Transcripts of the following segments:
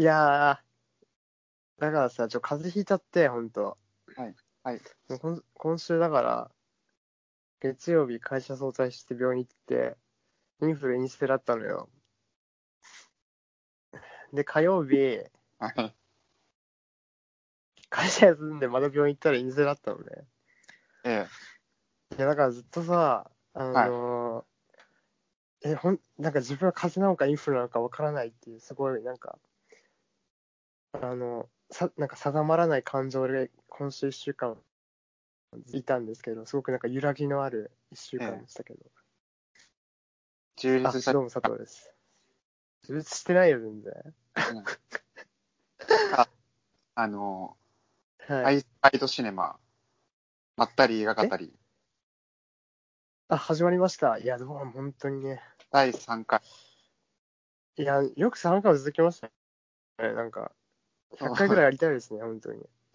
いやー、だからさ、ちょ、風邪ひいちゃって、ほんと。はいはいもうこん今週だから、月曜日会社早退して病院行って、インフルインステだったのよ。で、火曜日、はい。会社休んでまた病院行ったらインステだったのね。えいや、だからずっとさ、あのーえ、ほん、なんか自分は風邪なのかインフルなのかわからないっていう、すごい、なんか、あの、さ、なんか定まらない感情で、今週一週間、いたんですけど、すごくなんか揺らぎのある一週間でしたけど。え充あ、実したどうも佐藤です。自立してないよ、全然。あの、はい。アイドシネマ、まったり映画語り、あ、始まりました。いや、でも本当にね。第3回。いや、よく3回も続きましたね。なんか、100回ぐらいやりたいですね、本当に。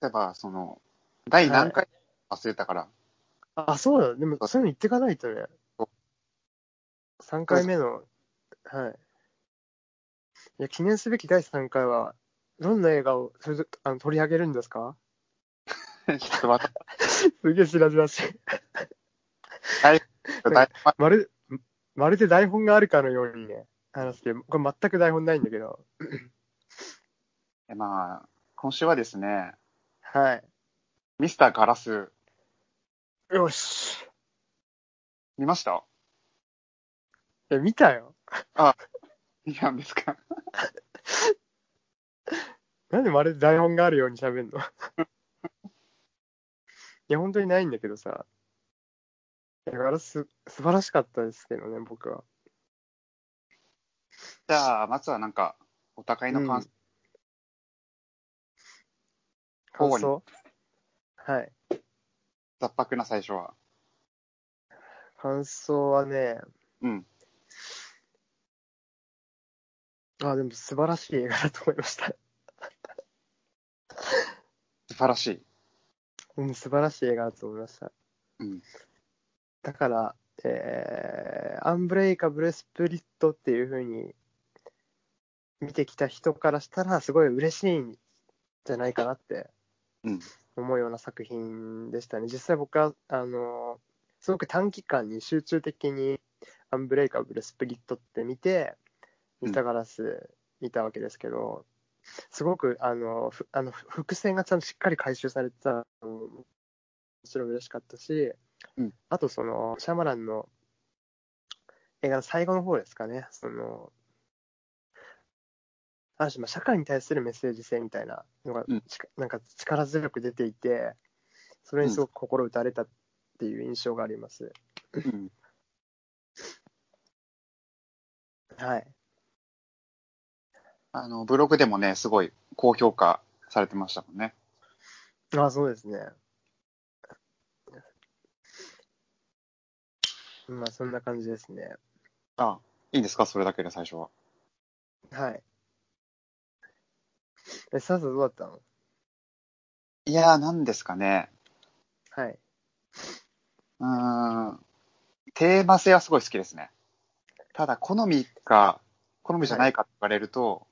例えば、その、第何回忘れたから、あ、そうだ。でも、そういうの言ってかないとねそ。3回目の、はい。いや、記念すべき第3回は、どんな映画をそれぞあの取り上げるんですか？ちょっと待って、すげえ知らずらしい。第第まる、まるで台本があるかのようにね、話して、これ全く台本ないんだけど。まあ、今週はですね、はい。ミスターガラス、よし。見ました？え、見たよ。見たんですか？なんでまるで台本があるように喋んの？いや、本当にないんだけどさ。だからす、素晴らしかったですけどね、僕は。じゃあ、まずはなんか、お互いの感想、感交互想？はい。雑白な最初は。感想はね、うん。あ、でも素晴らしい映画だと思いました。素晴らしい。うん、素晴らしい映画だと思いました。うん。だから、えー、アンブレイカブルスプリットっていう風に見てきた人からしたら、すごい嬉しいんじゃないかなってうん。思うような作品でしたね。実際僕は、あの、すごく短期間に集中的にアンブレイカブルスプリットって見て、ミスターガラス見たわけですけど、すごく、あの、ふあの伏線がちゃんとしっかり回収されてたのももちろん嬉しかったし、うんあとその、シャマランの映画の最後の方ですかね、その、ある種、まあ社会に対するメッセージ性みたいなのが、うんなんか力強く出ていて、それにすごく心打たれたっていう印象があります。うん。はい。あの、ブログでもね、すごい高評価されてましたもんね。あ、そうですね。まあ、そんな感じですね。あ、いいんですか？それだけで最初は。はい。え、サーどうだったの？いやー、なんですかね。はい。うーん。テーマ性はすごい好きですね。ただ、好みか、好みじゃないかって言われると、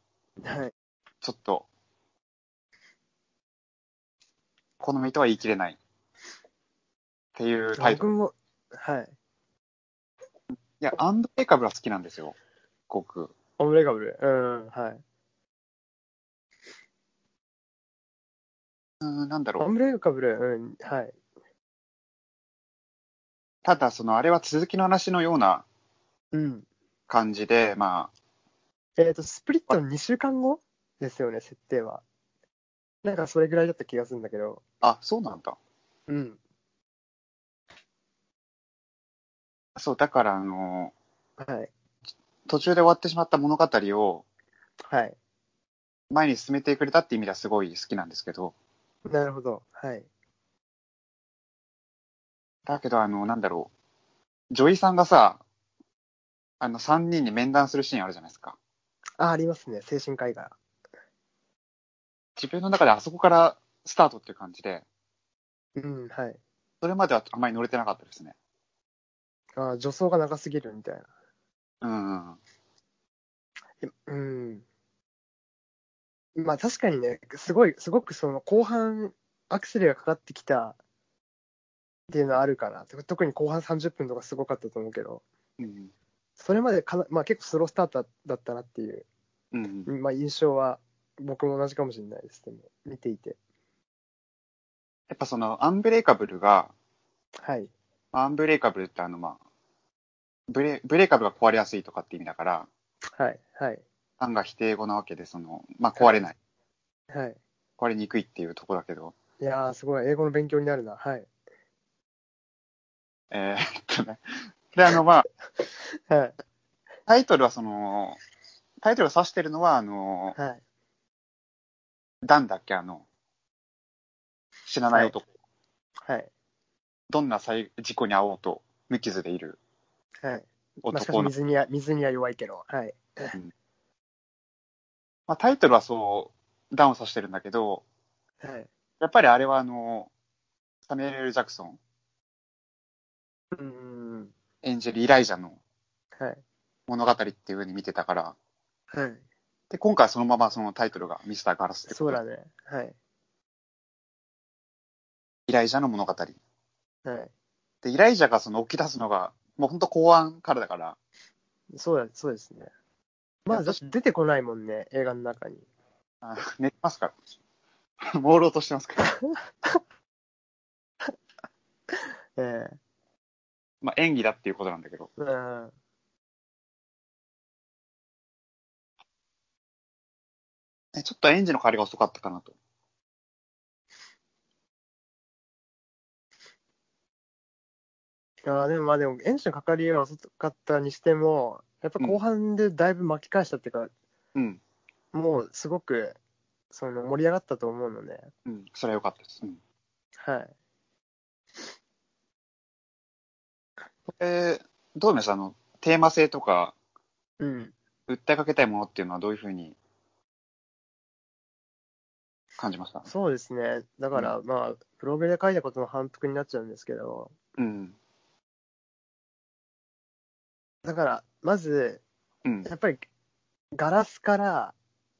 はい。ちょっと、好みとは言い切れない。っていうタイトル。い僕も、はい。や、アンドレイカブルは好きなんですよ。僕。オムレガブル？うん、はい。うーん、なんだろう。オムレガブル、うん、はい。ただ、その、あれは続きの話のようなうん。感じで、まあ、えっ、と、スプリットの2週間後ですよね、設定は。なんかそれぐらいだった気がするんだけど。あ、そうなんだ。うん。そう、だから、あの、はい。途中で終わってしまった物語をはい。前に進めてくれたって意味ではすごい好きなんですけど、なるほど。はい。だけど、あの、なんだろう。女医さんがさ、あの、3人に面談するシーンあるじゃないですか。あ、ありますね。精神科医が。自分の中であそこからスタートっていう感じで、うん、はい。それまではあんまり乗れてなかったですね。あ、助走が長すぎるみたいな。うんうん。うん。まあ確かにね、すごい、すごくその後半アクセルがかかってきたっていうのはあるかな。特に後半30分とかすごかったと思うけど、うん。それまでかな、まあ結構スロースタートだったなっていう、うん。まあ印象は僕も同じかもしれないです。でも、見ていて。やっぱその、アンブレイカブルが、はい。アンブレイカブルってあの、まあ、ブレブレイカブルが壊れやすいとかって意味だから、はい。はい。アンが否定語なわけで、その、まあ壊れない。はい。壊れにくいっていうとこだけど、いやー、すごい。英語の勉強になるな。はい。えー、っとね。で、あの、まあ、はい。タイトルはその、タイトルを指してるのは、あの、はい。ダンだっけ、あの、死なない男。はい。どんな災事故に遭おうと無傷でいるはい。男の、水には、水には弱いけど。はい。まあ、タイトルはそう、ダンを指してるんだけど、はい。やっぱりあれはあの、サミュエル・ジャクソン、うーん。演じるイライジャのはい。物語っていう風に見てたから、はい。で、今回はそのままそのタイトルがミスター・ガラスってそうだね。はい。イライジャの物語。はい。で、イライジャがその起き出すのが、もう本当後半からだから、そうだ、そうですね。まあ、だって出てこないもんね、映画の中に。あ寝てますから。朦朧としてますから。えまあ演技だっていうことなんだけど。えうん。ねちょっと演技の変わりが遅かったかなと。いやーでもまあでも、エンジンのかかりは遅かったにしても、やっぱ後半でだいぶ巻き返したっていうか、うん。もうすごく、その盛り上がったと思うので、うん。それは良かったです。うん。はい。えー、どうでしたあの、テーマ性とか、うん。訴えかけたいものっていうのはどういうふうに感じましたそうですね。だから、まあ、ブログで書いたことの反復になっちゃうんですけど、うん。だから、まず、うん。やっぱり、ガラスから、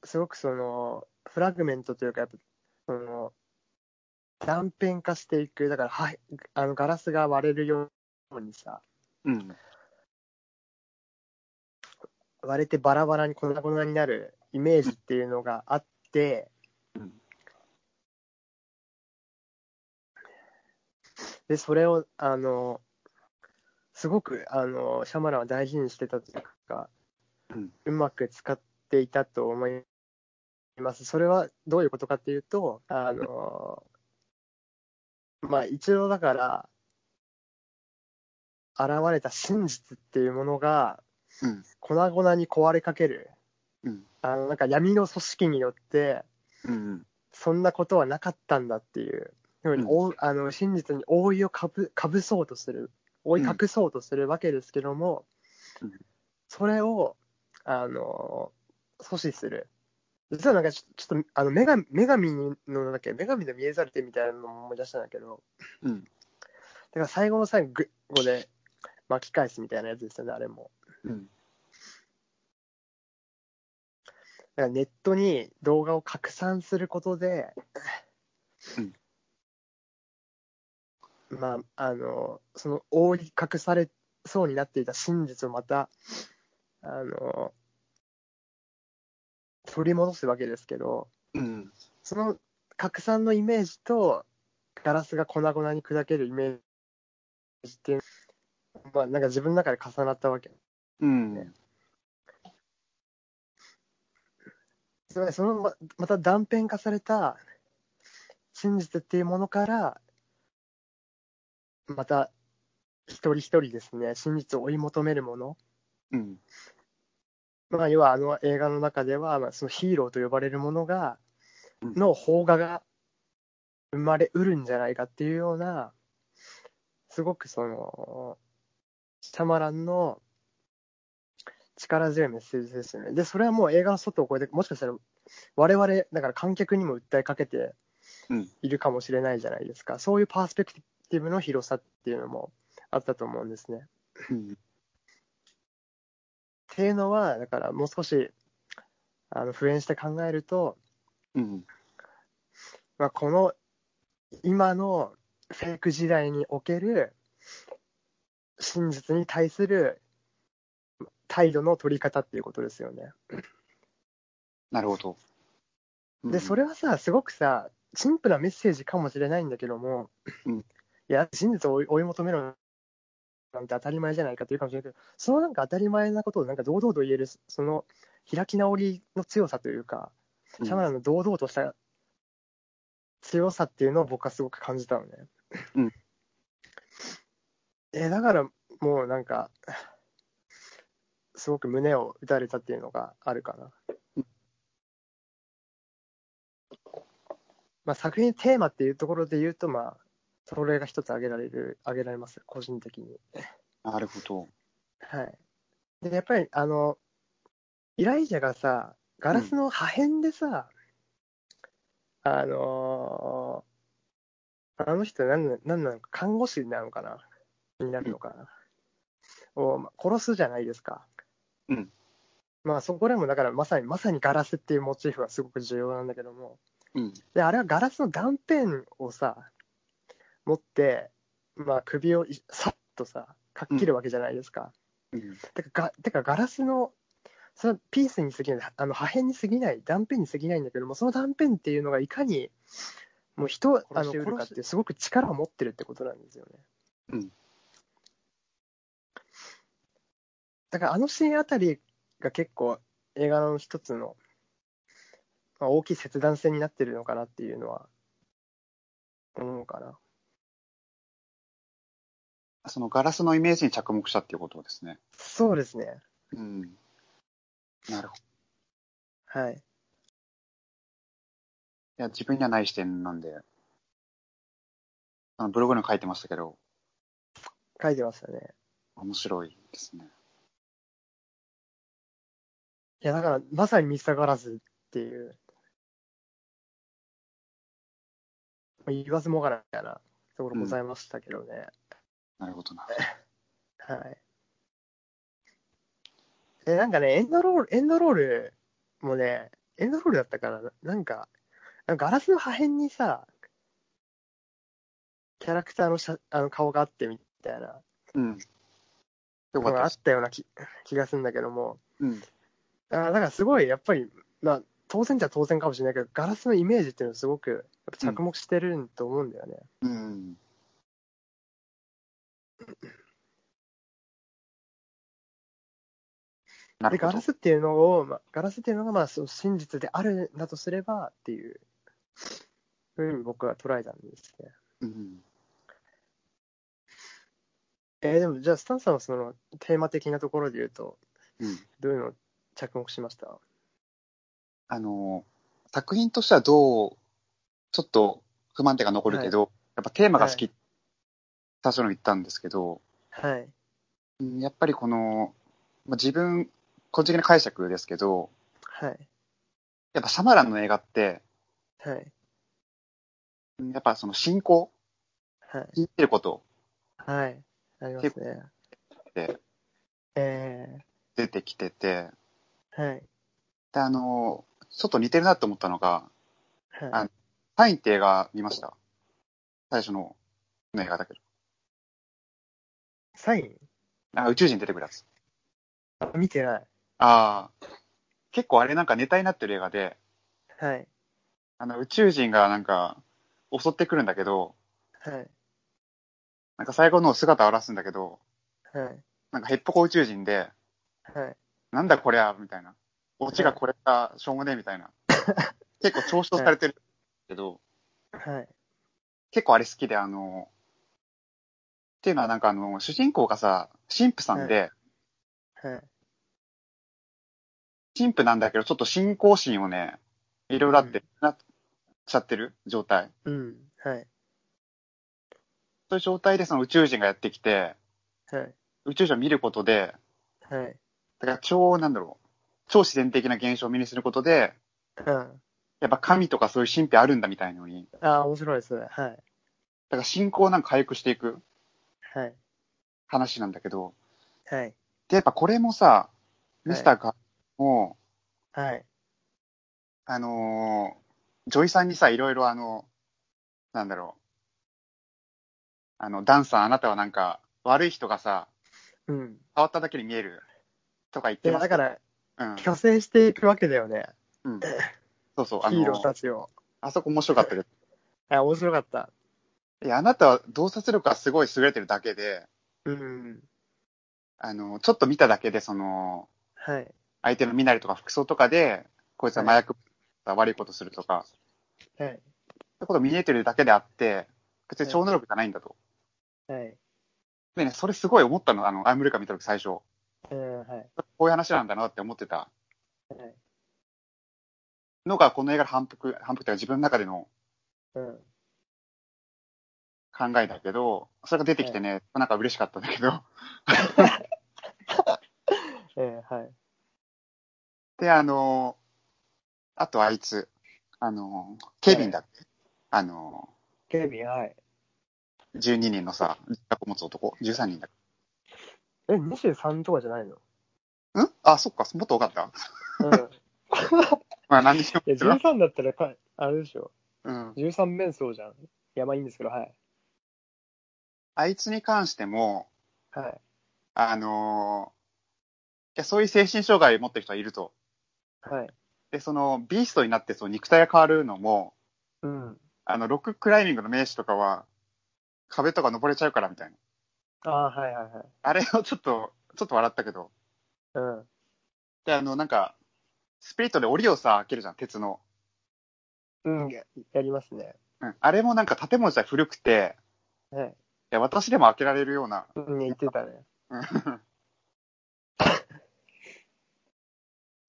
すごくその、フラグメントというか、やっぱ、その、断片化していく。だから、はい、あの、ガラスが割れるようにさ、うん。割れてバラバラに粉々になるイメージっていうのがあって、うんで、それを、あの、すごく、あの、シャマランは大事にしてたというか、うんうまく使っていたと思います。それはどういうことかっていうと、あの、まあ、一度だから、現れた真実っていうものが、うん。粉々に壊れかける。うん。あの、なんか闇の組織によって、うん。そんなことはなかったんだっていうふうに、うんあの真実に覆いをかぶかぶそうとする、覆い隠そうとするわけですけども、うんそれをあの阻止する。実はなんかちょちょっとあの女神女神のなんだっけ女神の見えざる手みたいなのも思い出したんだけど、うん。だから最後の最後で巻き返すみたいなやつですよね、あれも。うん。だからネットに動画を拡散することで、まあ、あの、その覆い隠されそうになっていた真実をまた、あの、取り戻すわけですけど、うん。その拡散のイメージと、ガラスが粉々に砕けるイメージっていう、まあ、なんか自分の中で重なったわけ。うん。つまりそのままた断片化された真実っていうものから、また一人一人ですね、真実を追い求めるもの。うん。まあ、要はあの映画の中では、まあ、そのヒーローと呼ばれるものが、うんの邦画が生まれうるんじゃないかっていうような、すごくその、シャマランの力強いメッセージですよね。で、それはもう映画の外を超えて、もしかしたら我々、だから観客にも訴えかけてうん。いるかもしれないじゃないですか。そういうパースペクティブの広さっていうのもあったと思うんですね。うん。っていうのは、だからもう少し、あの普遍して考えると、うん。まあ、この今のフェイク時代における真実に対する態度の取り方っていうことですよね。なるほど。で、それ、れはさ、すごくさ、シンプルなメッセージかもしれないんだけども、うんいや、真実を追い求めろなんて当たり前じゃないかっていうかもしれないけど、そのなんか当たり前なことをなんか堂々と言える、その開き直りの強さというか、うんシャマランの堂々とした強さっていうのを僕はすごく感じたのね。うん えだからもうなんか、すごく胸を打たれたっていうのがあるかな。まあ、作品テーマっていうところで言うと、まあ、それが一つ挙げられる、挙げられます、個人的に。なるほど。はい。で、やっぱり、あの、イライジャがさ、ガラスの破片でさ、あのーあの人なんな、なんなのか、看護師なのかな？になるのかな、を、まあ殺すじゃないですか。うん。まあ、そこでも、だから、まさに、まさにガラスっていうモチーフがすごく重要なんだけども、うん。で、あれはガラスの断片をさ、持って、まあ、首をいさっとさ、かっ切るわけじゃないですか。うん。てかが、てかガラスの、そのピースに過ぎない、あの破片に過ぎない、断片に過ぎないんだけども、その断片っていうのがいかに、もう人をあの殺しうるか殺してすごく力を持ってるってことなんですよね。うん。だからあのシーンあたりが結構映画の一つの、まあ、大きい切断線になってるのかなっていうのは思うかな。そのガラスのイメージに着目したっていうことですね。そうですね。うん。なるほど。いはい。や、自分にはない視点なんで、あのブログにも書いてましたけど、書いてましたね。面白いですね。いや、だから、まさにミスターガラスっていう、まあ言わずもがなみたいなところございましたけどね。なるほどな。はい。え、なんかね、エンドロール、エンドロールもね、エンドロールだったから、なんか、なんかガラスの破片にさ、キャラクターのしゃあの顔があってみたいなうん。よのがあっかったような気気がするんだけども、うん。あだからすごい、やっぱり、まあ、当然じゃ当然かもしれないけど、ガラスのイメージっていうのはすごくやっぱ着目してると思うんだよね。うん。なで、ガラ。スっていうのを、まあ、ガラスっていうのが、まあ、その真実であるんだとすればっていうふうに僕は捉えたんですね。うん。えーでも、じゃあ、スタンさんはそのテーマ的なところで言うと、うん。どういうのを着目しました？あの、作品としてはどう、ちょっと不満点が残るけど、やっぱテーマが好き、最初の言ったんですけど、はい。うんやっぱりこの、まあ、自分、個人的な解釈ですけど、はい。やっぱシャマランの映画って、はい。うんやっぱその信仰、はい。信じてることはい。ありますね。ってえ出てきてて、ー、はい。で、あの、ちょっと似てるなと思ったのが、はい。あサインって映画見ました？最初の映画だけど。サイン？あ宇宙人出てくるやつ。あ見てない。ああ。結構あれなんかネタになってる映画で、はい。あの宇宙人がなんか襲ってくるんだけど、はい。なんか最後の姿を現すんだけど、はい。なんかヘッポコ宇宙人で、はい。なんだこりゃみたいな。オチがこれか、しょうもねえみたいな。結構嘲笑されてるけど、はい。結構あれ好きで、あの、っていうのはなんかあの、主人公がさ、神父さんで、はい。神父なんだけど、ちょっと信仰心をね、いろいろあって、なっちゃってる？状態。うん。はい。そういう状態でその宇宙人がやってきて、はい。宇宙人を見ることで、はい。だから超、なんだろう、超自然的な現象を目にすることで、うん。やっぱ神とかそういう神秘あるんだみたいのに、ああ、面白いですね。はい。だから信仰をなんか回復していくはい。話なんだけど、はい。で、やっぱこれもさ、ミスターがも、はい。あのー、ジョイさんにさ、いろいろあの、なんだろう。あの、ダンさん、あなたはなんか、悪い人がさ、うん。変わっただけに見えるとか言ってで、ますだから、うん。去勢していくわけだよね。うん。そうそう、あヒーローの、たちを。あそこ面白かったけど。あ、面白かった。いや、あなたは洞察力がすごい優れてるだけで、うん。あの、ちょっと見ただけで、その、はい。相手の身なりとか服装とかで、こいつは麻薬、悪いことするとか、はい。そういうこと見えてるだけであって、別に超能力じゃないんだと。はい。でね、それすごい思ったの、あの、アイムレカ見た時最初。うん、はい。こういう話なんだなって思ってたはい。のが、この映画の反復、反復というか自分の中でのうん。考えだけど、それが出てきてね、なんか嬉しかったんだけど。えー、はい。で、あの、あとあいつ、あの、ケビンだっけ、あの、ケビン、はい。12人のさ、自宅を持つ男 ?13 人だっえ、23とかじゃないの？けん？あ、そっか、もっと多かった？うん。い まあ何にしろや、13だったらか、あれでしょ。うん。13面相じゃん。いや、まあいいんですけど、はい。あいつに関しても、はい。あのいや、そういう精神障害を持ってる人はいると。はい。で、その、ビーストになってその肉体が変わるのも、うん。あの、ロッククライミングの名手とかは、壁とか登れちゃうからみたいな。ああ、はいはいはい。あれをちょっと、ちょっと笑ったけど。うん。で、あの、なんか、スピリットで檻をさ、開けるじゃん、鉄の。うん、ややりますね。うん。あれもなんか建物自体古くて、はい。いや、私でも開けられるような。うん、言ってたね。うん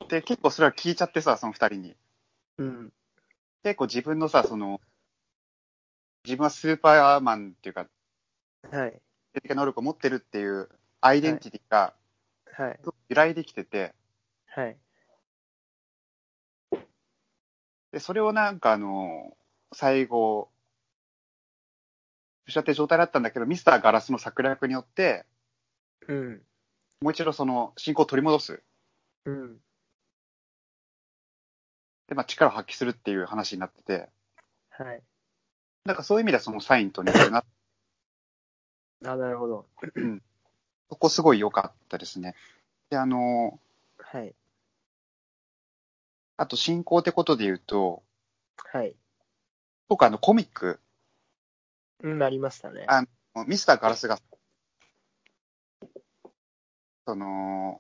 で、結構それは聞いちゃってさ、その二人に。うん。結構自分のさ、その、自分はスーパーマンっていうか、はい。的な能力を持ってるっていうアイデンティティがはい。由来できてて、はい。で、それをなんかあの、最後、失って状態だったんだけど、ミスターガラスの策略によって、うん。もう一度その、進行を取り戻す。うん。で、まあ力を発揮するっていう話になってて、はい。なんかそういう意味ではそのサインと似てるな。あ、なるほど。そこすごい良かったですね。で、あの、はい。あと進行ってことで言うと、はい。僕あのコミック、うん、なりましたね。あミスターガラスが、その、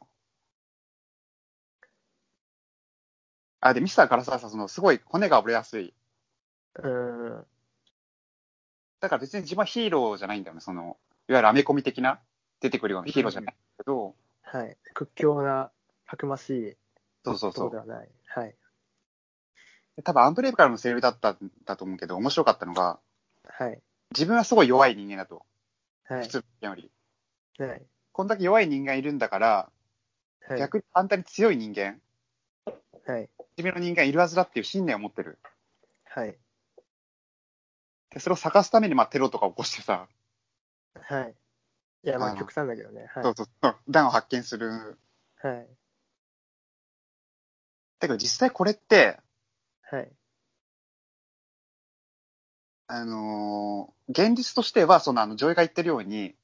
あ、で、ミスターガラスはさ、その、すごい骨が折れやすい。うん。だから別に自分はヒーローじゃないんだよね、その、いわゆるアメコミ的な出てくるようなヒーローじゃないけど、はい。屈強な、たくましいそうそうそうで。はない。はい。多分アンブレイブからのセリフだったんだと思うけど、面白かったのが、はい。自分はすごい弱い人間だと。はい普。通の人間より。はい。こんだけ弱い人間いるんだから、はい。逆に反対に強い人間、はい。自分の人間いるはずだっていう信念を持ってる。はい。で、それを探すために、まあ、テロとか起こしてさ、はい。いや、まあ、極端だけどね。はい。そうそうそう、弾を発見する。はい。だけど実際これって、はい。あのー現実としては、その、あの、ジョイが言ってるように、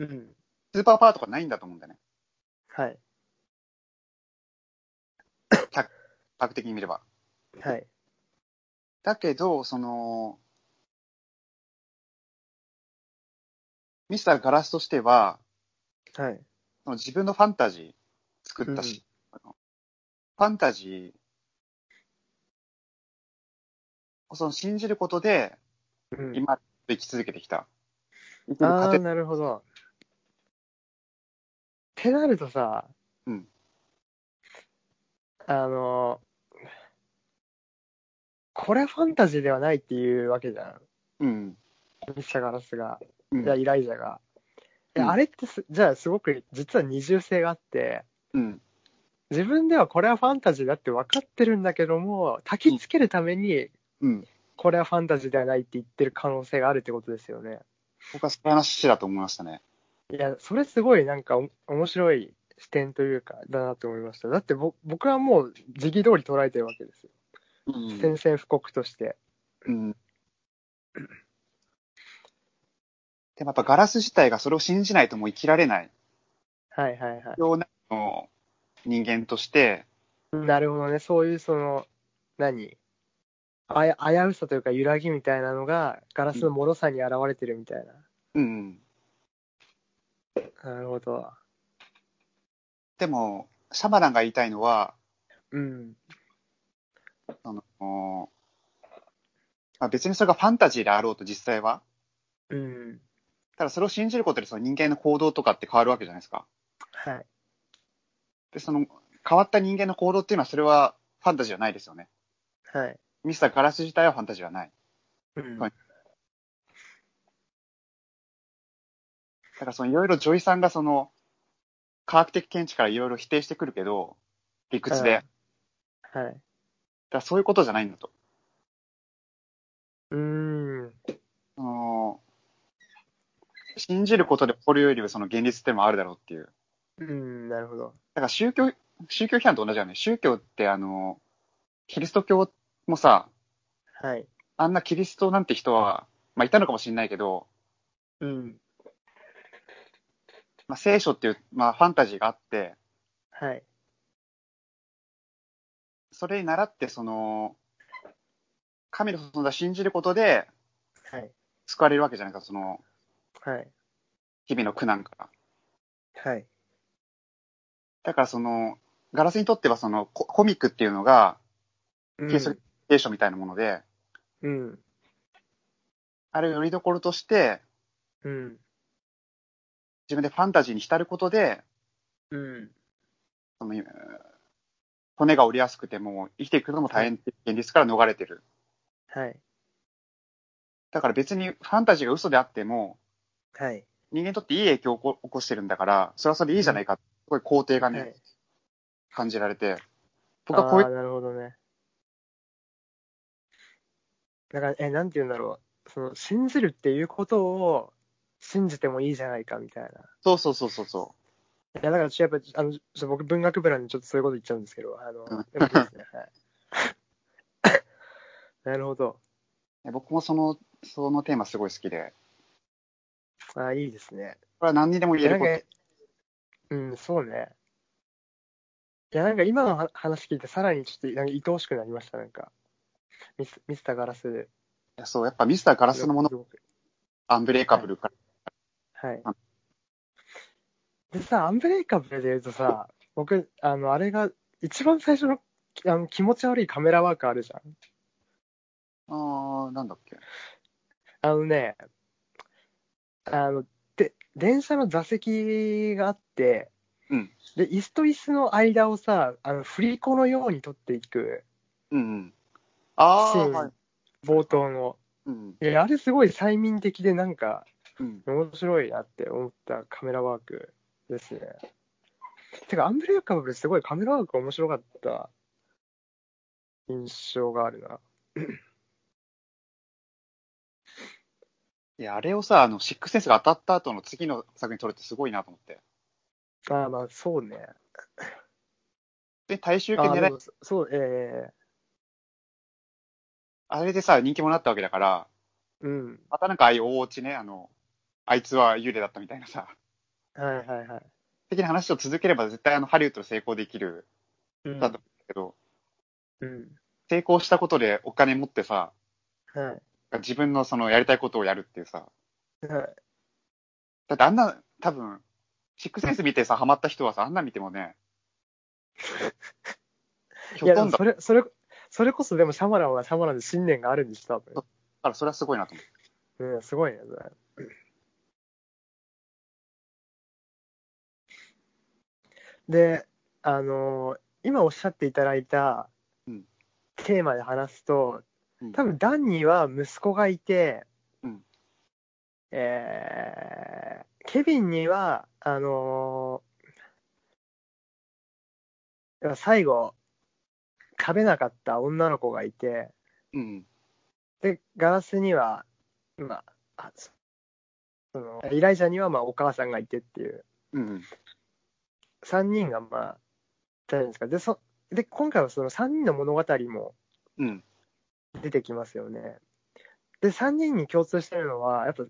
うん。スーパーパワーとかないんだと思うんだよね。はい。客観的に見れば。はい。だけど、その、ミスターガラスとしては、はい。その自分のファンタジー作ったし、あのファンタジーをその信じることで、うん。今生き続けてきた。ああ、糧なるほど。ってなるとさ、うん。あの、これファンタジーではないっていうわけじゃん。うん。ミスターガラスが。うんイライザが。うんあれってす、じゃあすごく実は二重性があって、うん。自分ではこれはファンタジーだって分かってるんだけども、焚きつけるために、うん。これはファンタジーではないって言ってる可能性があるってことですよね。僕はその話だと思いましたね。いや、それすごいなんかお面白い視点というか、だなと思いました。だってぼ僕はもう時期通り捉えてるわけですよ。うん宣戦布告として。うん。でもやっぱガラス自体がそれを信じないともう生きられないはいはいはい。ようなの人間として、なるほどね。そういうその、何？あや危うさというか揺らぎみたいなのがガラスの脆さに現れてるみたいな。うん。なるほど。でも、シャマランが言いたいのは、うん。その、まあ、別にそれがファンタジーであろうと実際は、うん。ただそれを信じることでその人間の行動とかって変わるわけじゃないですか。はい。で、その変わった人間の行動っていうのはそれはファンタジーじゃないですよね。はい。ミスターガラス自体はファンタジーはない。うん。はいだからそのいろいろ女医さんがその科学的見地からいろいろ否定してくるけど、理屈で。だはい。からそういうことじゃないんだと。うーん。その信じることで起こるよりはその現実ってのもあるだろうっていう。うん、なるほど。だから宗教、宗教批判と同じだよね。宗教ってあの、キリスト教もさ、はい。あんなキリストなんて人は、まあいたのかもしれないけど、うん。まあ聖書っていう、まあファンタジーがあって、はい。それに倣ってその、神の存在を信じることではい。救われるわけじゃないか、その、はい。日々の苦難から。はい。だからその、ガラスにとってはそのココミックっていうのが、うんキリスト聖書みたいなもので、うん。あれをよりどころとして、うん。自分でファンタジーに浸ることで、うん。そのえー骨が折りやすくても生きていくのも大変っていう現実から逃れてる。はい。だから別にファンタジーが嘘であっても、はい。人間にとっていい影響を起こしてるんだから、それはそれでいいじゃないか、すごい肯定がね、はい。感じられて、僕はこういうなるほどね。だから、え、なんて言うんだろう。その、信じるっていうことを信じてもいいじゃないかみたいな。そうそうそうそうそいや、だから、やっぱ、あの、僕、文学部なんで、ちょっとそういうこと言っちゃうんですけど、あの、うんですね。はい。なるほど。う。僕もその、そのテーマすごい好きで、あーいいですね。これは何にでも言えること。うん、そうね。いや、なんか今のは話聞いて、さらにちょっとなんか愛おしくなりました、なんか。ミスミスターガラス。そう、やっぱミスターガラスのものアンブレイカブルから、はいあ。でさ、アンブレイカブルで言うとさ、僕、あの、あれが、一番最初のきあの気持ち悪いカメラワークあるじゃん。あー、なんだっけ。あのね、あの、で、電車の座席があって、うんで、椅子と椅子の間をさ、あの、振り子のように取っていくうんうん。あー、シーン、はい。冒頭の。うん。いや、あれすごい催眠的でなんか、うん。面白いなって思ったカメラワークですね。てか、アンブレイカブルすごいカメラワーク面白かった印象があるな。いや、あれをさ、あの、シックスセンスが当たった後の次の作品撮るってすごいなと思って。ああ、まあ、そうね。で、大衆系狙い、そう、えあれでさ、人気者になったわけだから、えうん。またなんかああいう大落ちね、あの、あいつは幽霊だったみたいなさ、はいはいはい。的な話を続ければ絶対あの、ハリウッドで成功できるうんだと思うけど、うん。成功したことでお金持ってさ、はい。自分のそのやりたいことをやるっていうさ、はい。だってあんな、多分、シックスセンス見てさ、ハマった人はさ、あんな見てもね、いや、でほとんど、もそれ、それ、それこそでもシャマランはシャマランで信念があるんです、多分。からそれはすごいなと思う。うん、すごいね、それ。で、あのー今おっしゃっていただいたうんテーマで話すと、うん多分ダンには息子がいて、うんえーケビンには、あのー最後、食べなかった女の子がいて、うん。で、ガラスには、まあ、あそそのイライジャにはまあお母さんがいてっていう、うん。3人がまあ、じゃないですか。で、そで今回はその3人の物語もうん。出てきますよね。で、3人に共通してるのは、やっぱ、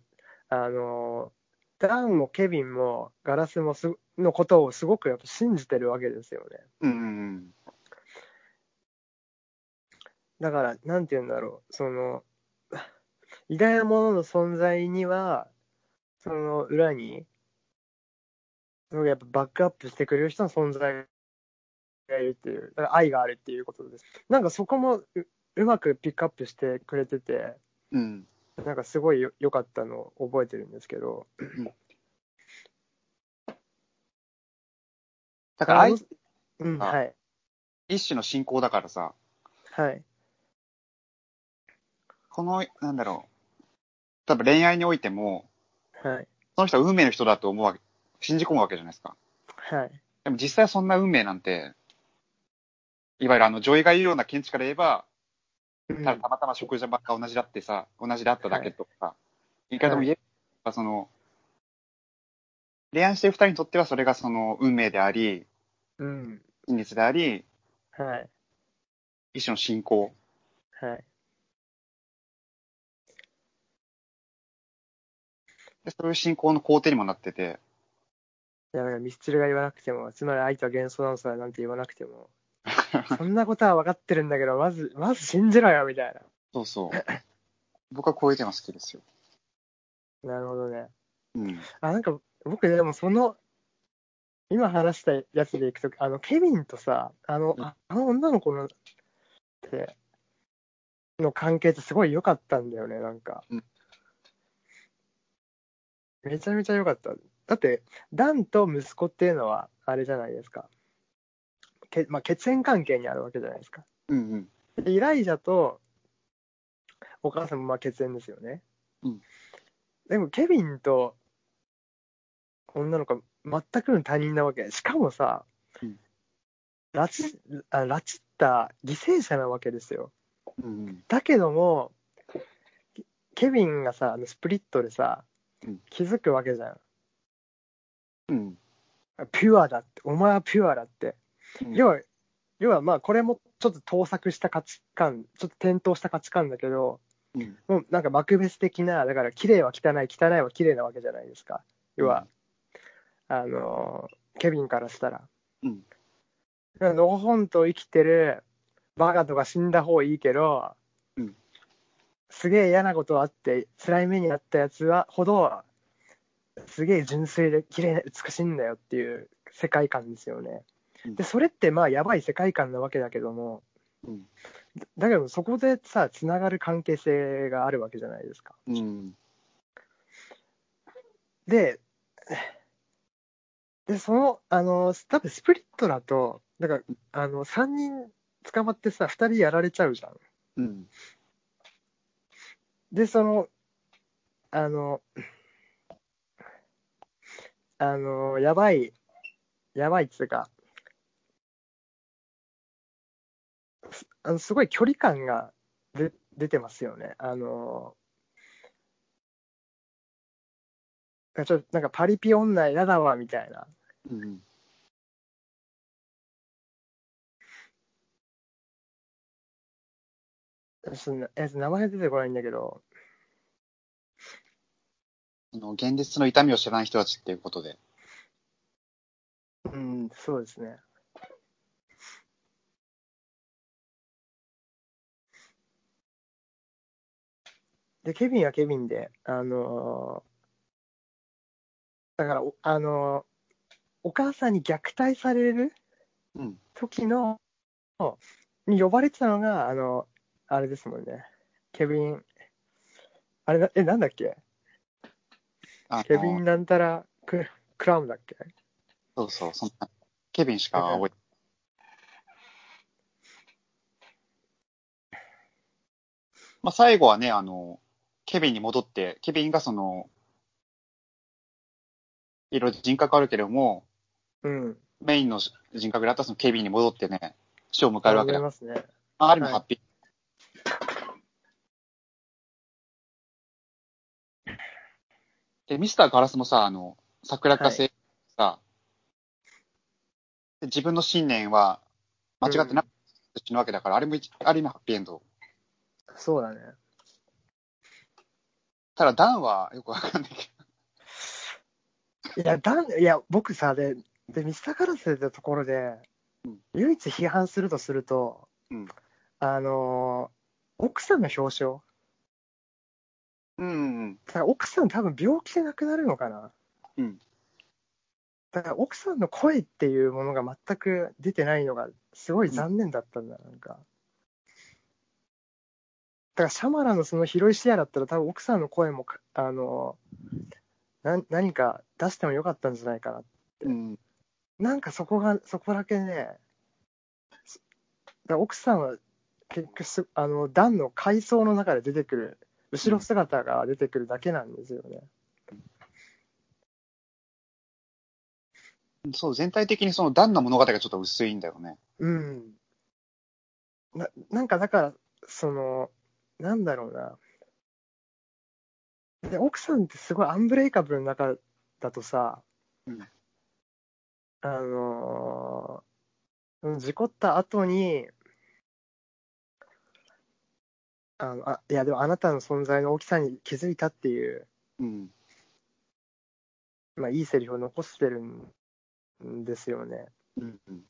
あの、ダンもケビンもガラスもすのことをすごくやっぱ信じてるわけですよね。うんうんだから、なんて言うんだろう、その、偉大なものの存在には、その裏に、そのやっぱバックアップしてくれる人の存在がいるっていう、だから愛があるっていうことです。なんかそこもううまくピックアップしてくれてて、うん。うん。なんかすごいよ良かったのを覚えてるんですけど、だから、あ愛のうん、あはい、一種の信仰だからさ、はい、この、なんだろう。多分恋愛においても、はい、その人は運命の人だと思うわけ、信じ込むわけじゃないですか。はい、でも実際はそんな運命なんて、いわゆるあの、女医が言うような見地から言えば、うん。たたまたま食事ばっか同じだってさ、同じであっただけとか、言い方も言えば、その、恋愛してる二人にとってはそれがその運命であり、うん、真実であり、はい、一種の信仰。はい、でそういう信仰の肯定にもなってて、いや、だからミスチルが言わなくても、つまり愛とは幻想なのさなんて言わなくても、そんなことは分かってるんだけど、まず、まず信じろよ、みたいそうそう。僕はこういうテーマ好きですよ。な。なるほどね。うん。あ、なんか、僕でもその、今話したやつでいくと、あの、ケビンとさ、あの、ああの女の子の、って、の関係ってすごい良かったんだよね、なんか。うんめちゃめちゃ良かった。だって、ダンと息子っていうのは、あれじゃないですか。けまあ、血縁関係にあるわけじゃないですか。うんうん。でイライジャとお母さんもまあ血縁ですよね。うんでもケビンと女の子は全くの他人なわけ。しかもさ、うん拉致あ拉致った犠牲者なわけですよ。うんうん。だけども、ケビンがさ、あのスプリットでさうん、気づくわけじゃん。うん。ピュアだって、お前はピュアだって。うん要は、要はまあこれもちょっと盗作した価値観、ちょっと転倒した価値観だけど、うん。もうなんかマクベス的な、だから綺麗は汚い、汚いは綺麗なわけじゃないですか。要は、あのーケビンからしたら。うん。のほほんと生きてるバカとか死んだ方いいけど、うんすげえ嫌なことあって、辛い目にあったやつはほど、すげえ純粋で綺麗で美しいんだよっていう世界観ですよね。うんで、それってまあやばい世界観なわけだけども、うん。だけどそこでさ、つながる関係性があるわけじゃないですか。うん。で、で、その、あの、多分スプリットだと、だから、あの、3人捕まってさ、2人やられちゃうじゃん。うん。で、その、あの、あの、やばい、やばいっつうか、すあのすごい距離感がで出てますよね。あの、ちょっとなんかパリピ女嫌だわみたいな。うん。そんなえ名前出てこないんだけど、その現実の痛みを知らない人たちっていうことで。うん、そうですね。で、ケビンはケビンで、あのーだから、おあのーお母さんに虐待されるうん。時の、に呼ばれてたのが、あの、あれですもんね。ケビン、あれだ、え、なんだっけ？ケビンなんたらククラウンだっけ？そうそう、そんな、ケビンしか覚えてまあ、最後はね、あの、ケビンに戻って、ケビンがその、いろいろ人格あるけれども、うん。メインの人格であったそのケビンに戻ってね、死を迎えるわけだ。思いますね。あある意味ハッピー。で、ミスターガラスもさ、あの、桜化成さ、で自分の信念は間違ってなくて死ぬわけだから、あれも一ある意味ハッピーエンド。そうだね。ただ、ダンはよくわかんないけいや、だんいや僕さ、で、で、ミスターカラスってところで、うん唯一批判するとすると、うんあのー奥さんの表彰。ど。うんうんだから奥さん多分病気で亡くなるのかな。うん。だから奥さんの声っていうものが全く出てないのがすごい残念だったんだ、なんか。だからシャマランのその広い視野だったら多分奥さんの声もか、あのな何か出してもよかったんじゃないかな。うん。うん。なんかそこが、そこだけね、すだ奥さんは結局す、あの、ダンの階層の中で出てくる、後ろ姿が出てくるだけなんですよね。そう、全体的にそのダンの物語がちょっと薄いんだよね。うん。ななんかだから、その、なんだろうな。で、奥さんってすごいアンブレイカブルの中だとさ、うんあのー事故った後に、あのあいや、でもあなたの存在の大きさに気づいたっていう、うん。まあ、いいセリフを残してるんですよね。うんうん。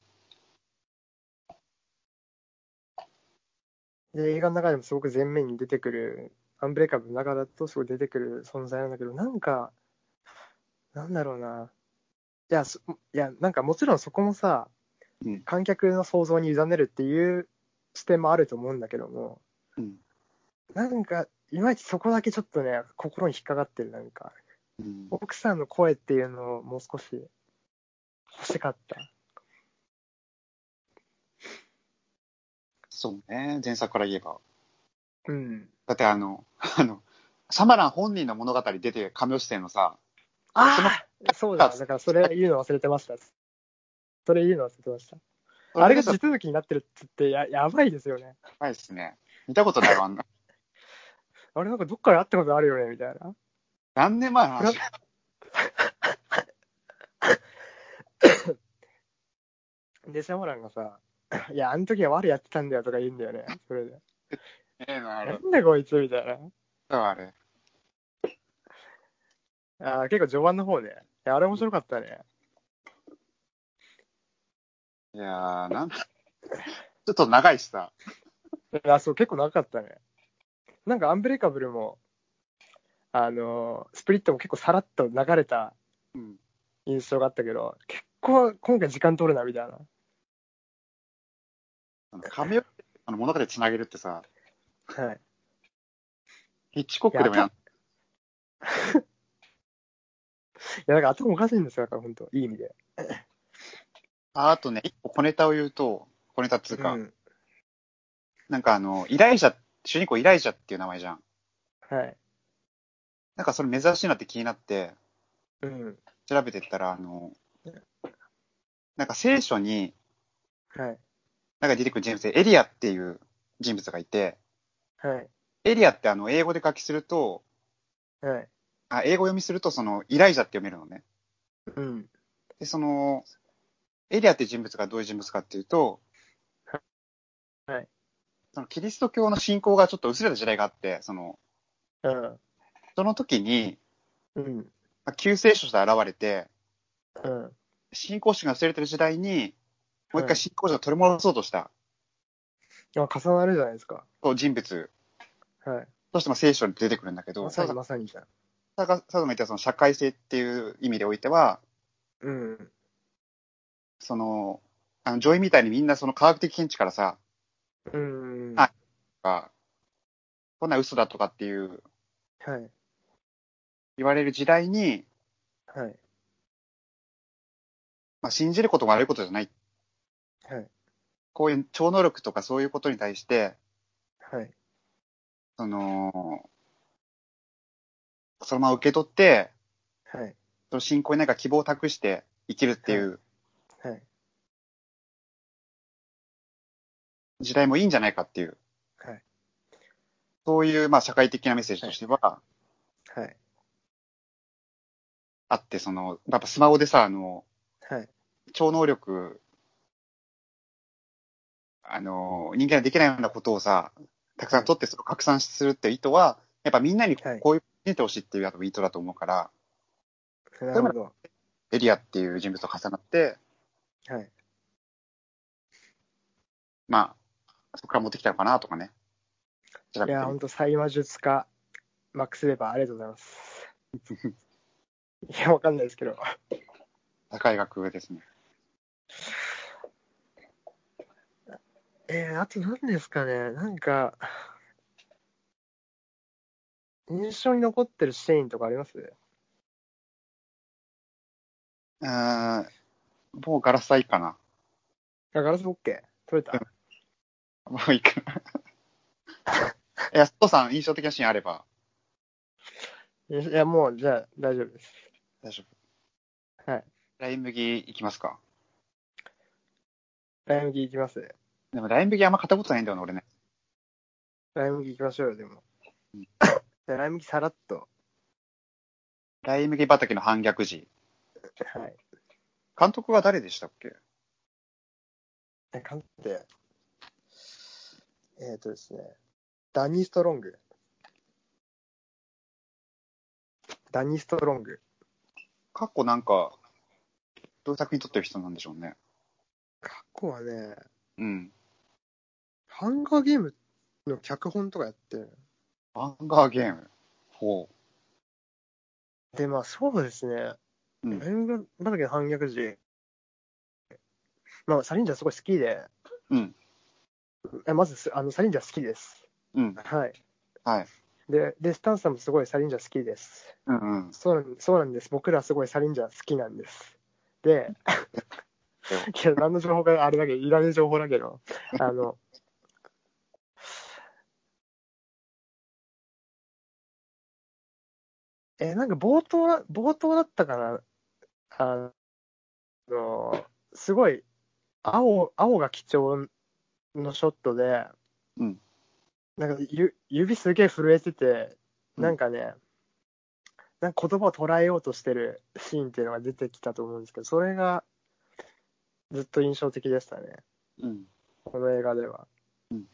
で、映画の中でもすごく前面に出てくる、アンブレイカブルの中だとすごい出てくる存在なんだけど、なんか、なんだろうな。いや、そいや、なんかもちろんそこもさ、うん観客の想像に委ねるっていう視点もあると思うんだけども、うん。なんか、いまいちそこだけちょっとね、心に引っかかってる、なんか。うん。奥さんの声っていうのをもう少し欲しかった。そうね、前作から言えば。うん。だってあの、あの、シャマラン本人の物語出て、亀吉生のさ、ああそうだ、だからそれ言うの忘れてました。それ言うの忘れてました。あれが地実続きになってるって言ってや、やばいですよね。はいですね。見たことないわ、あんな。あれなんかどっかで会ったことあるよね、みたいな。何年前の話？で、シャマランがさ、いや、あの時は悪やってたんだよとか言うんだよね。それで。ええの、あれ。なんだこいつみたいな。あれ。あー結構序盤の方で。いや、あれ面白かったね。いやー、なんちょっと長いしさ。あ、そう、結構長かったね。なんかアンブレイカブルも、あのースプリットも結構さらっと流れたうん。印象があったけど、結構今回時間取るな、みたいな。あの亀吉あの物語つなげるってさ、はい。ヒッチコックでもやん。いや、なんか頭おかしいんですよ、だから本当いい意味で。ああとね、一個小ネタを言うと、小ネタっつうか、うん。なんかあの、イライジャ、主人公イライジャっていう名前じゃん。はい。なんかそれ珍しいなって気になって、うん。調べてったら、あの、なんか聖書に、はい。なんか出てくる人物でエリアっていう人物がいて、はい。エリアってあの、英語で書きすると、はい。あ英語読みすると、その、イライジャって読めるのね。うん。で、その、エリアって人物がどういう人物かっていうと、はい。そのキリスト教の信仰がちょっと薄れた時代があって、その、うん。その時に、うん。まあ救世主として現れて、うん。信仰心が薄れてる時代に、もう一はい回信仰心を取り戻そうとした、あ、重なるじゃないですか。そう人物はい。としても聖書に出てくるんだけど、まさに佐まさにじゃん。さっきが言ったその社会性っていう意味でおいては、うん。その、あの、ジョイみたいにみんなその科学的見地からさ、うん。あがこんな嘘だとかっていうはい。言われる時代に、はい。まあ、信じることも悪いことじゃない。はい。こういう超能力とかそういうことに対して、はい。その、そのまま受け取って、はい。その信仰になんか希望を託して生きるっていう時代もいいんじゃないかっていう、はい。そういうまあ社会的なメッセージとしてははい。あって、その、やっぱスマホでさ、あの、はい。超能力あの、人間ができないようなことをさ、たくさん取ってそれを拡散するっていう意図は、やっぱみんなにはいこういう、見てほしいっていう意図だと思うから、なるほど。エリアっていう人物と重なって、はい。まあ、そこから持ってきたのかなとかね。いや、本当サイ魔術家、マックス・レバー、ありがとうございます。いや、わかんないですけど。高い額ですね。えー、あと何ですかね、なんか、印象に残ってるシーンとかあります？うーん、もうガラスはいいかな。あガラスオッケー取れたもういいかな。いや、ストさん、印象的なシーンあればいや、もう、じゃあ、大丈夫です。大丈夫。はい。ライ麦いきますか。ライ麦いきます？でも、ライ麦あんま買ったことないんだよね、俺ね。ライ麦いきましょうよ、でも。うんじゃあライ麦さらっと。ライ麦畑の反逆時。はい。監督は誰でしたっけ？え、かんって、えっ、ー、とですね、ダニー・ストロング。ダニー・ストロング。過去なんか、どういう作品撮ってる人なんでしょうね。過去はね、うん。ハンガーゲームの脚本とかやってる。アンガーゲーム？ほで、まあそうですね、う。うん。ライム畑の反逆時、まあサリンジャーすごい好きで、うん。えまずすあのサリンジャー好きです。うん。はい。はい。で、で、スタンさんもすごいサリンジャー好きです。うんうん。そうなんそうなんです。僕らすごいサリンジャー好きなんです。で、いや、何の情報かあれだけど、いらねえ情報だけど、あの、え、なんか冒頭だ、冒頭だったかな？あの、すごい、青、青が貴重のショットで、うんなんかゆ指すげえ震えてて、うんなんかね、なんか言葉を捉えようとしてるシーンっていうのが出てきたと思うんですけど、それがずっと印象的でしたね、うん。この映画では。うん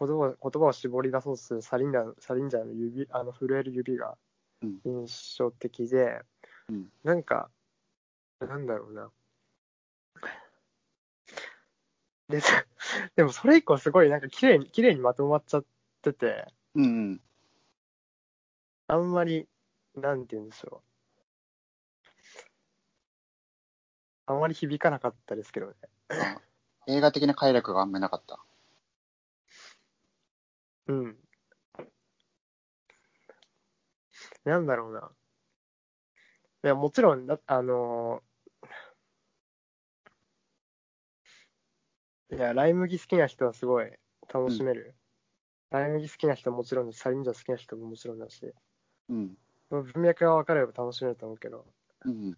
言葉言葉を絞り出そうとするサリンジャーサリンジャーの指、あの震える指がうん印象的で、うんなんか、なんだろうな。で、でもそれ以降すごいなんか綺麗に、綺麗にまとまっちゃってて、うんうん。あんまり、なんて言うんでしょう。あんまり響かなかったですけどね。あ映画的な快楽があんまりなかった。うん。なんだろうな。いや、もちろん、だあのいや、ライ麦好きな人はすごい楽しめる。ライ麦好きな人はもちろんだし、サリンジャー好きな人ももちろんだし、うん。文脈が分かれば楽しめると思うけど、うん。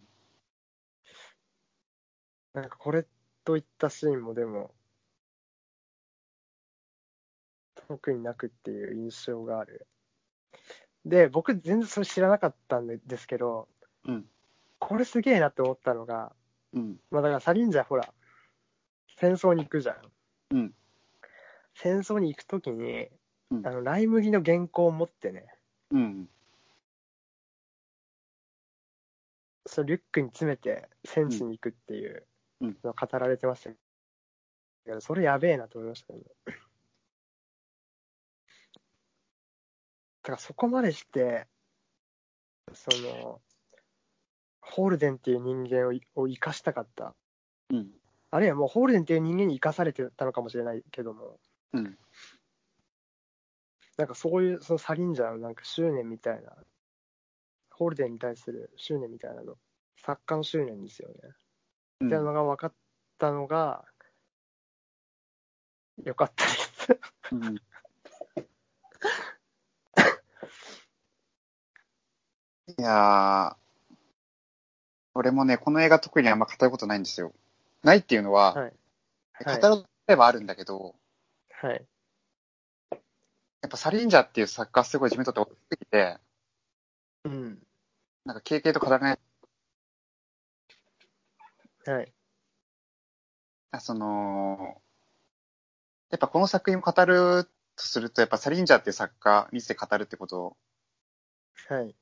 なんかこれといったシーンもでも、特になくっていう印象がある。で、僕全然それ知らなかったんですけど、うんこれすげえなって思ったのが、うん。まあだからサリンジャーほら、戦争に行くじゃん。うん。戦争に行くときに、うんあの、ライ麦の原稿を持ってね、うん。そのリュックに詰めて戦地に行くっていううんのが語られてましたけど、それやべえなと思いましたね。だからそこまでして、その、ホールデンっていう人間をいを生かしたかった。うん。あるいはもうホールデンっていう人間に生かされてたのかもしれないけども、うん。なんかそういうそのサリンジャーのなんか執念みたいな、ホールデンに対する執念みたいなの、作家の執念ですよね。うんっていうのが分かったのが、よかったです。うん いやー、俺もね、この映画特にあんま語ることないんですよ。ないっていうのは、はい。はい語るればあるんだけど、はい。やっぱサリンジャーっていう作家すごい自分にとって大きすぎて、うん。なんか経験と語らない、はい。あその、やっぱこの作品を語るとすると、やっぱサリンジャーっていう作家について語るってことをはい。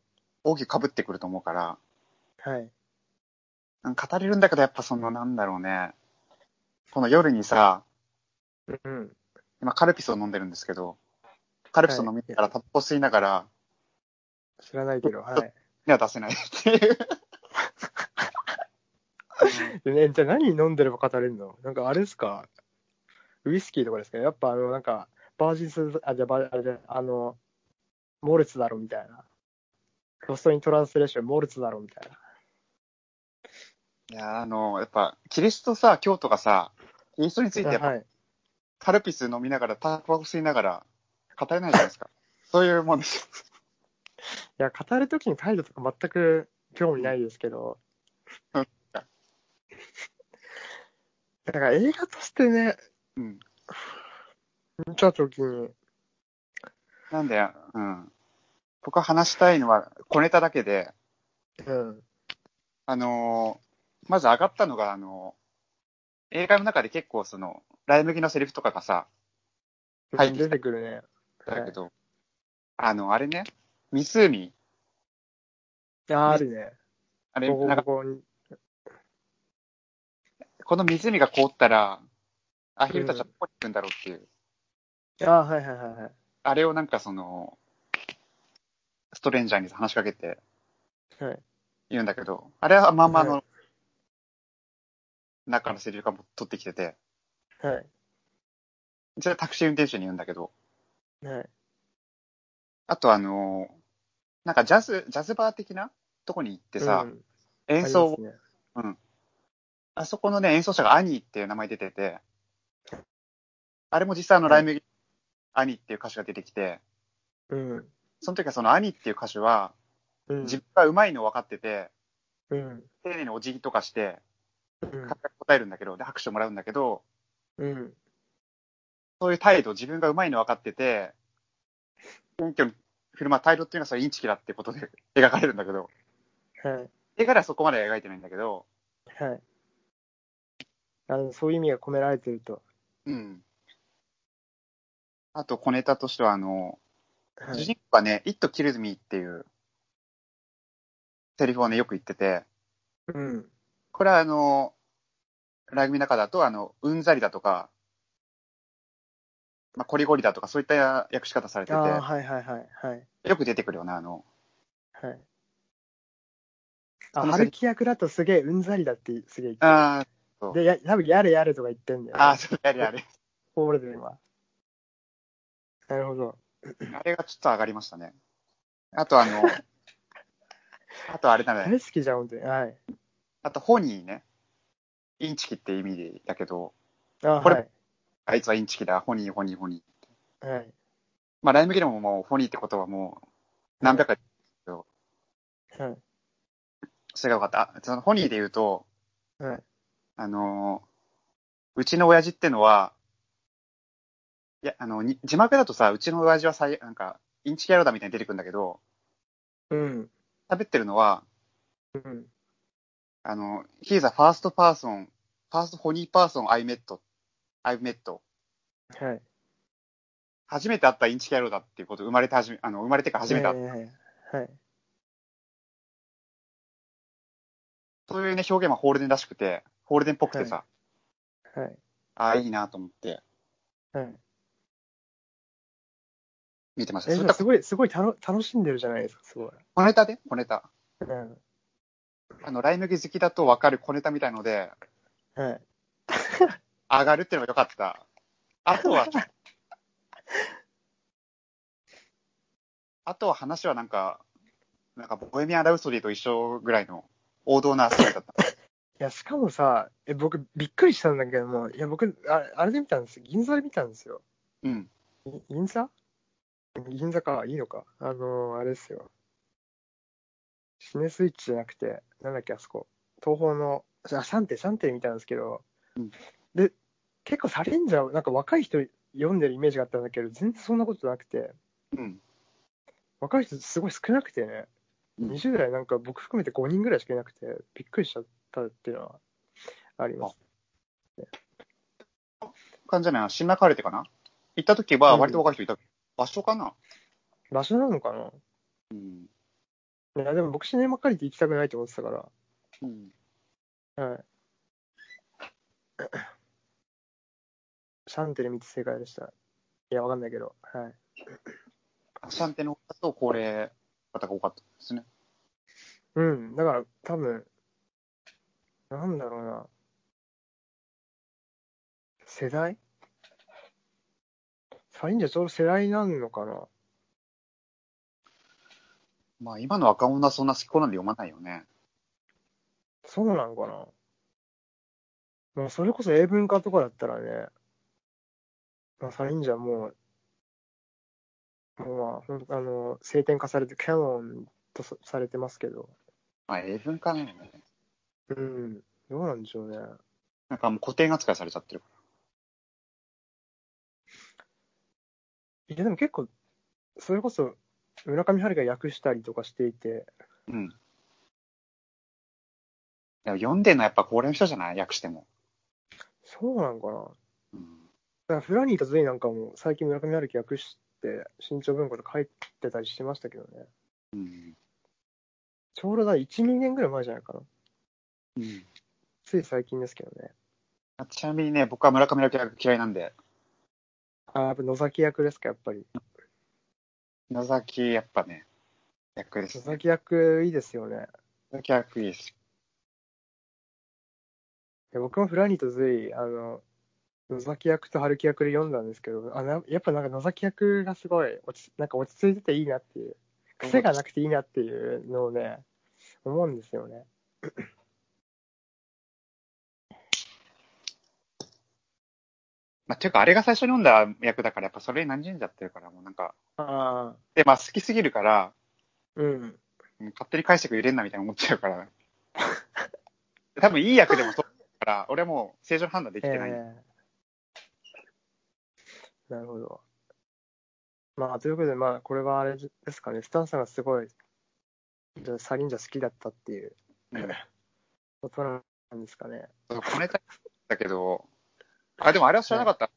大きく被ってくると思うから、はい。うん語れるんだけど、やっぱその、なんだろうね。この夜にさ、うん。今カルピスを飲んでるんですけど、カルピスを飲みながら、タバコ吸いながら、知らないけど、はい。には出せないっていう。でね、じゃあ何飲んでれば語れるの？なんかあれですか？ウイスキーとかですか？やっぱあの、なんか、バージンス、あ、じゃああれじゃあの、モルツだろみたいな。ロストイントランスレーション、モルツだろみたいな。いや、あの、やっぱ、キリストさ、京都がさ、キリストについてやっぱはい。カルピス飲みながら、タバコ吸いながら、語れないじゃないですか。そういうもんですよ。いや、語るときに態度とか全く興味ないですけどうん。だから映画としてね、うん。見たときに、なんで、うん。僕は話したいのは、小ネタだけで、うん。あのーまず上がったのが、あのー映画の中で結構その、ライ麦のセリフとかがさ、はい出てくるね。だけど、あの、あれね、湖、あ、あるね。あれ、なんかこの湖が凍ったら、アヒルたちはどこに行くんだろうっていう、あ、はいはいはいはい。あれをなんかその、ストレンジャーに話しかけてはい。言うんだけど、あれはまんまはの中のセリフが取ってきてて、はい。それはタクシー運転手に言うんだけど、はい。あとあのーなんかジャズ、ジャズバー的なとこに行ってさ、うん演奏をありますねあそこのね、演奏者がアニーっていう名前出てて、あれも実際あのライブ、アニーっていう歌手が出てきて、うん。その時はそのアニーっていう歌手は、うん。自分が上手いの分かってて、うん。丁寧にお辞儀とかして、うん。答えるんだけど、で、拍手もらうんだけど、うん。そういう態度、自分が上手いの分かってて、謙虚に振る舞う態度っていうのはそれインチキだってことで描かれるんだけど、はい。映画ではそこまで描いてないんだけど、はい。あの、そういう意味が込められてると。うん。あと、小ネタとしては、あの、はい。主人公がね、It Kills Me っていうセリフをね、よく言ってて、うん。これはあの、ラグビーの中だと、あの、うんざりだとか、まあ、コリゴリだとか、そういった訳し方されてああ、て、はいはいはい。はい。よく出てくるよね、あの、はい。あ、春樹役だとすげえうんざりだってすげえ言ってあーる。で、や、多分やれやれとか言ってんだよ、あー、そう、やれやれ。ホールで今。なるほど。あれがちょっと上がりましたね。あとあの、あとあれだね、大好きじゃん、本当に。はい。あとホニーね。インチキって意味だけど、あこれはい。あいつはインチキだ、ホニー、ホニー、ホニー。はい。まあ、ライムギルももう、ホニーってことはもう、何百回、はい。それが分かった。あそのホニーで言うと、はい。あのーうちの親父ってのは、いや、あの、に字幕だとさ、うちの親父はさい、なんか、インチキ野郎だみたいに出てくるんだけど、うん。喋ってるのは、うん。あの、he is a first person, first honey person I met, I've met. はい。初めて会ったインチキ野郎だっていうこと、生まれてはじめ、あの、生まれてから初めて会った。はいはいはい。はい。そういうね、表現はホールデンらしくて、ホールデンっぽくてさ、はい。ああ、いいなと思ってはい。見てました。え、すごい、すごい楽楽しんでるじゃないですか、すごい。小ネタで？小ネタ。うん。あの、ライ麦好きだと分かる小ネタみたいので、はい。上がるっていうのが良かった。あとは、あとは話はなんか、なんか、ボヘミアン・ラブソディと一緒ぐらいの王道なストーリーだった。いや、しかもさ、え、僕、びっくりしたんだけども、いや、僕、ああれで見たんです銀座で見たんですよ。うん。い銀座？銀座か、いいのか。あのーあれですよ。シネスイッチじゃなくて、なんだっけ、あそこ。東宝の、あ、サンテ、サンテで見たんですけど、うんで、結構サレンジャー、なんか若い人読んでるイメージがあったんだけど、全然そんなことなくて、うん。若い人すごい少なくてね、うん20代なんか僕含めて5人ぐらいしかいなくて、びっくりしちゃったっていうのはあります。感じじゃないな。新中晴れてかな？行った時は割と若い人いた。場所かな？場所なのかな？うん。いや、でも僕シネマカリテ行きたくないと思ってたから。うん。はい。シャンテル見て正解でした。いや、わかんないけど。はい。シャンテの方だと高齢方が多かったですね。うん。だから、多分、なんだろうな。世代？サリンジャちょうど世代なのかな？まあ今の若者はそんな好き好んで読まないよね。そうなのかなまあ、それこそ英文化とかだったらね、まあ、サリンジャもう、もうまあ、ほんあの、聖典化されて、キャノンとさされてますけど、まあ英文化なのね。うん、どうなんでしょうね。なんかもう固定扱いされちゃってるかいや、でも結構、それこそ、村上春が訳したりとかしていて、ら。うん。でも読んでるのはやっぱ高齢の人じゃない？訳しても。そうなのかなだかうん。らフラニーとズイなんかも最近村上春樹訳して、新潮文庫で書いてたりしてましたけどね。うん。ちょうどだ、1、2年ぐらい前じゃないかな。うん。つい最近ですけどね。ちなみにね、僕は村上明嫌いなんで、あ、やっぱ野崎役ですか、やっぱり。野崎やっぱね、役です、ね。野崎役いいですよね。野崎役いいです。いや僕もフラニーとズイ、あの、野崎役と春樹役で読んだんですけど、あなやっぱなんか野崎役がすごい落ち、なんか落ち着いてていいなっていう、癖がなくていいなっていうのをね、思うんですよね。まあ、ていうか、あれが最初に読んだ役だから、やっぱそれに馴染んじゃってるから、もうなんか、ああ、で、まあ好きすぎるから、うん。うん勝手に解釈入れんなみたいな思っちゃうから。多分いい役でもそうだから、俺はもう正常判断できえてない。えなるほど。まあ、ということで、まあ、これはあれですかね、スタンさんがすごい、じゃあサリンジャ好きだったっていううんことなんですかね。小ネタだけど、あ、でもあれは知らなかった。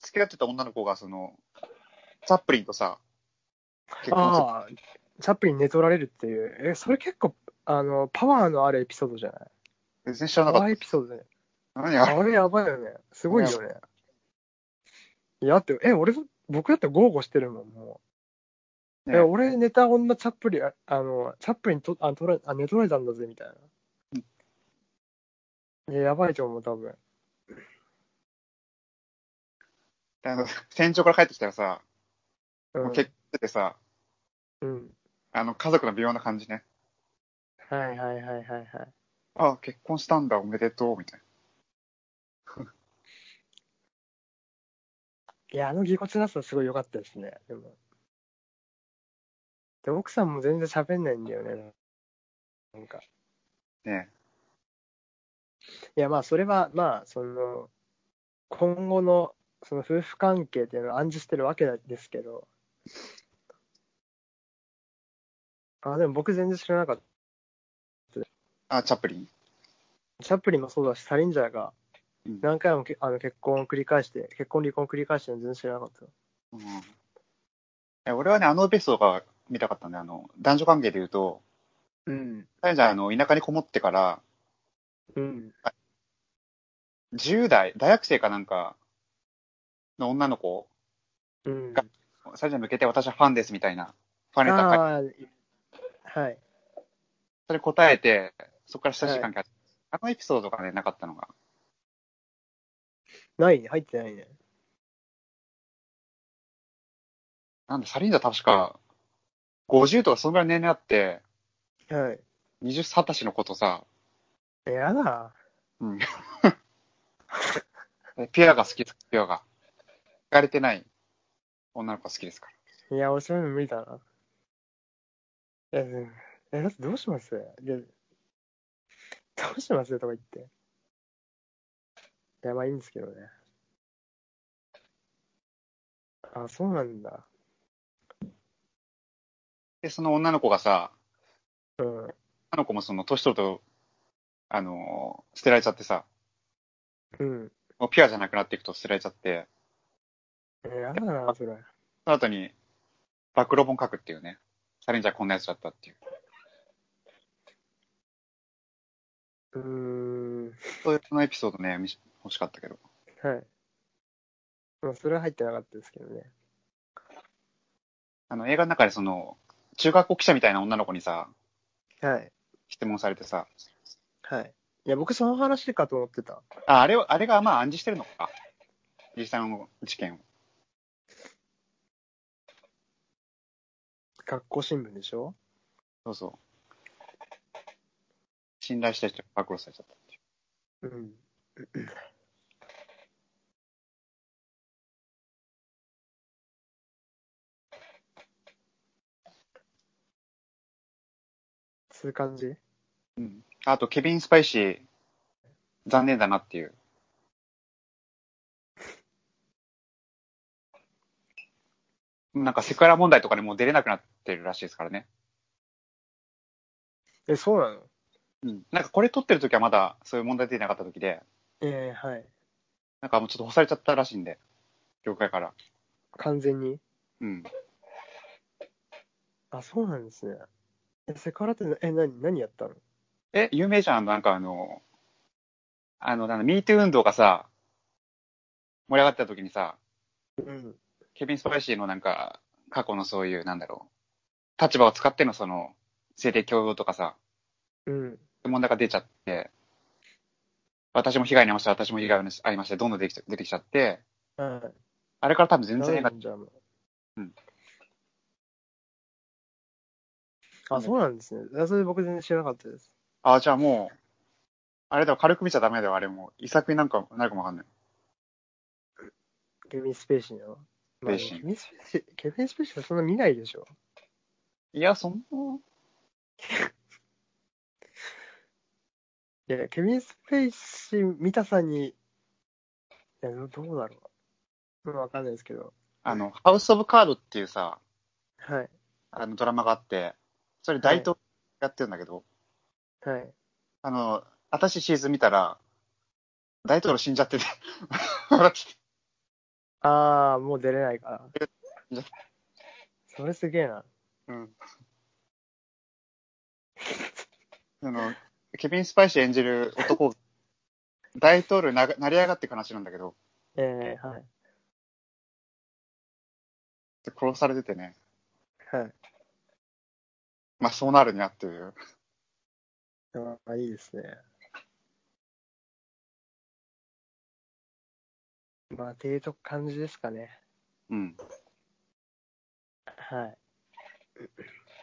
付き合ってた女の子が、その、チャップリンとさ、結婚する。ああ、チャップリン寝取られるっていう、え、それ結構、あの、パワーのあるエピソードじゃない？全然知らなかっパワーエピソードね。た。何あれ？あれやばいよね。すごいよね。いや、だって、え、俺、僕だって豪語してるもん、もう。ねえ、俺寝た女チャップリン、ああの、チャップリンと、あ、取らあ寝取られたんだぜ、みたいな。いや、やばいと思う、多分。あの、戦場から帰ってきたらさ、うん。もう結婚しててさ、うん。あの、家族の微妙な感じね。はいはいはいはいはい。あ、結婚したんだ、おめでとう、みたいいや、あのぎこちなさすごい良かったですね、でも。で、奥さんも全然喋んないんだよね。なんか。な。ねいや、まあ、それは、まあ、その、今後の、その夫婦関係っていうのを暗示してるわけですけど。あ、でも僕全然知らなかった。あ、チャップリンチャップリンもそうだし、サリンジャーがうん何回もけあの結婚を繰り返して、結婚離婚を繰り返してるの全然知らなかった。うんえ俺はね、あのエピソードが見たかったんで、あの、男女関係で言うと、うん。じゃあ、あの、田舎にこもってから、うん。10代、大学生かなんかの女の子、うん。がサジャに向けて私はファンですみたいな、ファンレターはい。それ答えて、そこから親しい関係あって、あのエピソードがね、なかったのが。ない？ね、入ってないね。なんで、サリンダ確か、50とかそのぐらい年齢あって、はい。20、20歳の子とさ、えやだ。うん。ピュアが好きです、ピュアが。聞かれてない女の子が好きですから。いや、俺そういうの無理だな。え、うんえ、だってどうします？で、どうします？とか言って。いや、まあいいんですけどね。あ、そうなんだ。で、その女の子がさ、うん。女の子もその年取ると、あのー捨てられちゃってさ、うん。もうピュアじゃなくなっていくと捨てられちゃって、えー、やだな、それ。その後に、暴露本書くっていうね。サレンジャーこんなやつだったっていう。うーん。そういうそのエピソードね、欲しかったけど。はい。まあ、それは入ってなかったですけどね。あの、映画の中でその、中学校記者みたいな女の子にさ、はい。質問されてさ、はい。いや、僕その話かと思ってた。あ、あれを、あれがまあ暗示してるのか。実際の事件を。学校新聞でしょ？そうそう。信頼した人が暴露されちゃったっていう。うん。そういう感じ？うん。あと、ケビン・スパイシー、残念だなっていう。なんかセクハラ問題とかにもう出れなくなってるらしいですからね。え、そうなの？うん。なんかこれ撮ってる時はまだそういう問題出てなかった時で、えー、はい。なんかもうちょっと干されちゃったらしいんで、業界から。完全に？うん。あ、そうなんですね。え、セクハラってな、え、何、何やったの？え、有名じゃんなんかあの、あの、なんだ、ミートゥー運動がさ、盛り上がってた時にさ、うん。ケビン・スパイシーのなんか、過去のそういう、なんだろう、立場を使ってのその、性的強要とかさ、うん。問題が出ちゃって、私も被害に遭いました、私も被害に遭いました、どんどん出てきちゃ出てきちゃって、はい。あれから多分全然映画う。うん。あ、そうなんですね。それ僕全然知らなかったです。あ、じゃあもう、あれだわ、軽く見ちゃダメだよ、あれもう。遺作になんかなるかもわかんない。ケビン・スペーシーの？ケビン・スペーシー、ケビン・スペーシーはそんな見ないでしょ。いや、そんな、いや、ケビン・スペーシー見たさに、いや、どどうだろう。うんわかんないですけど。あの、ハウス・オブ・カードっていうさ、はい。あのドラマがあって、それ大統領やってるんだけど、はい。あの、私シーズン見たら、大統領死んじゃってて、笑っててあー、もう出れないから。それすげえな。うん。あの、ケビン・スパイシー演じる男、大統領になが成り上がっていく話なんだけど、えー、はい。殺されててね、はい。まあそうなるにゃっていう。ああ、いいですね。まあ、っていうと感じですかね。うん。はい。